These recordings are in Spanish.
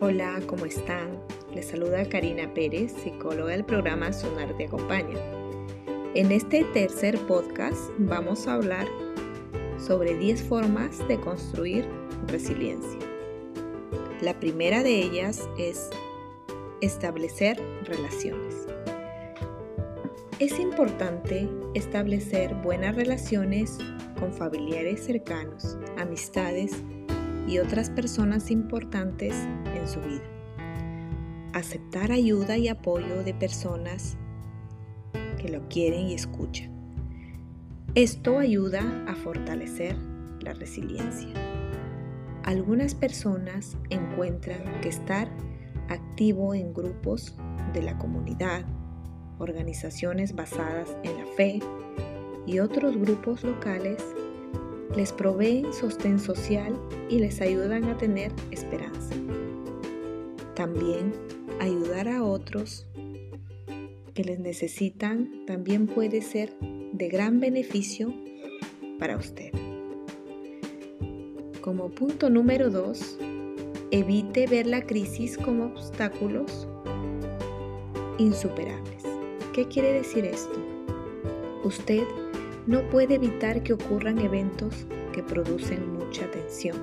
Hola, ¿cómo están? Les saluda Karina Pérez, psicóloga del programa Sonar Te Acompaña. En este tercer podcast vamos a hablar sobre 10 formas de construir resiliencia. La primera de ellas es establecer relaciones. Es importante establecer buenas relaciones con familiares cercanos, amistades y otras personas importantes en su vida. Aceptar ayuda y apoyo de personas que lo quieren y escuchan. Esto ayuda a fortalecer la resiliencia. Algunas personas encuentran que estar activo en grupos de la comunidad, organizaciones basadas en la fe y otros grupos locales les proveen sostén social y les ayudan a tener esperanza. También ayudar a otros que les necesitan también puede ser de gran beneficio para usted. Como punto número 2, evite ver la crisis como obstáculos insuperables. ¿Qué quiere decir esto? Usted no puede evitar que ocurran eventos que producen mucha tensión,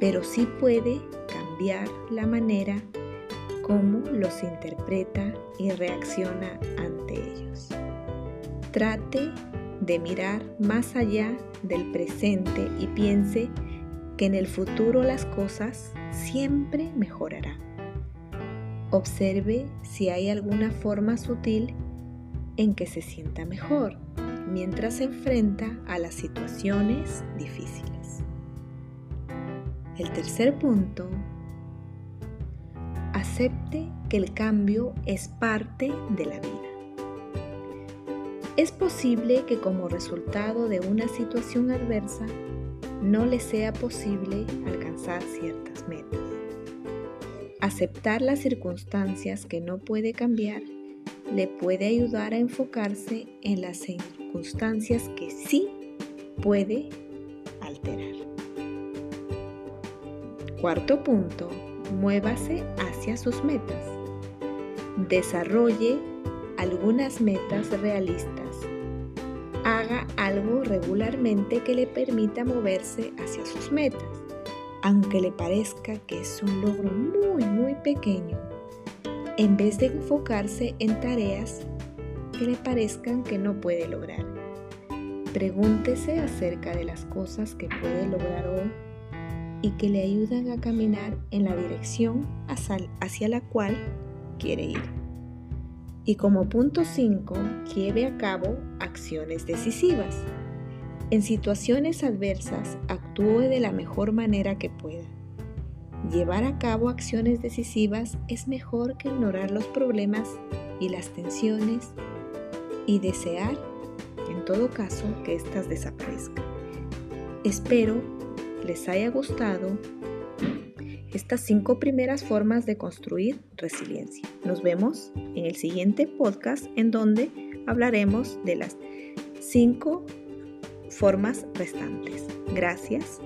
pero sí puede cambiar la manera como los interpreta y reacciona ante ellos. Trate de mirar más allá del presente y piense que en el futuro las cosas siempre mejorarán. Observe si hay alguna forma sutil en que se sienta mejor mientras se enfrenta a las situaciones difíciles. El tercer punto, acepte que el cambio es parte de la vida. Es posible que como resultado de una situación adversa no le sea posible alcanzar ciertas metas. Aceptar las circunstancias que no puede cambiar le puede ayudar a enfocarse en las circunstancias que sí puede alterar. Cuarto punto, muévase hacia sus metas. Desarrolle algunas metas realistas. Haga algo regularmente que le permita moverse hacia sus metas, aunque le parezca que es un logro muy, muy pequeño en vez de enfocarse en tareas que le parezcan que no puede lograr. Pregúntese acerca de las cosas que puede lograr hoy y que le ayudan a caminar en la dirección hacia la cual quiere ir. Y como punto 5, lleve a cabo acciones decisivas. En situaciones adversas, actúe de la mejor manera que pueda Llevar a cabo acciones decisivas es mejor que ignorar los problemas y las tensiones y desear, en todo caso, que éstas desaparezcan. Espero les haya gustado estas cinco primeras formas de construir resiliencia. Nos vemos en el siguiente podcast en donde hablaremos de las cinco formas restantes. Gracias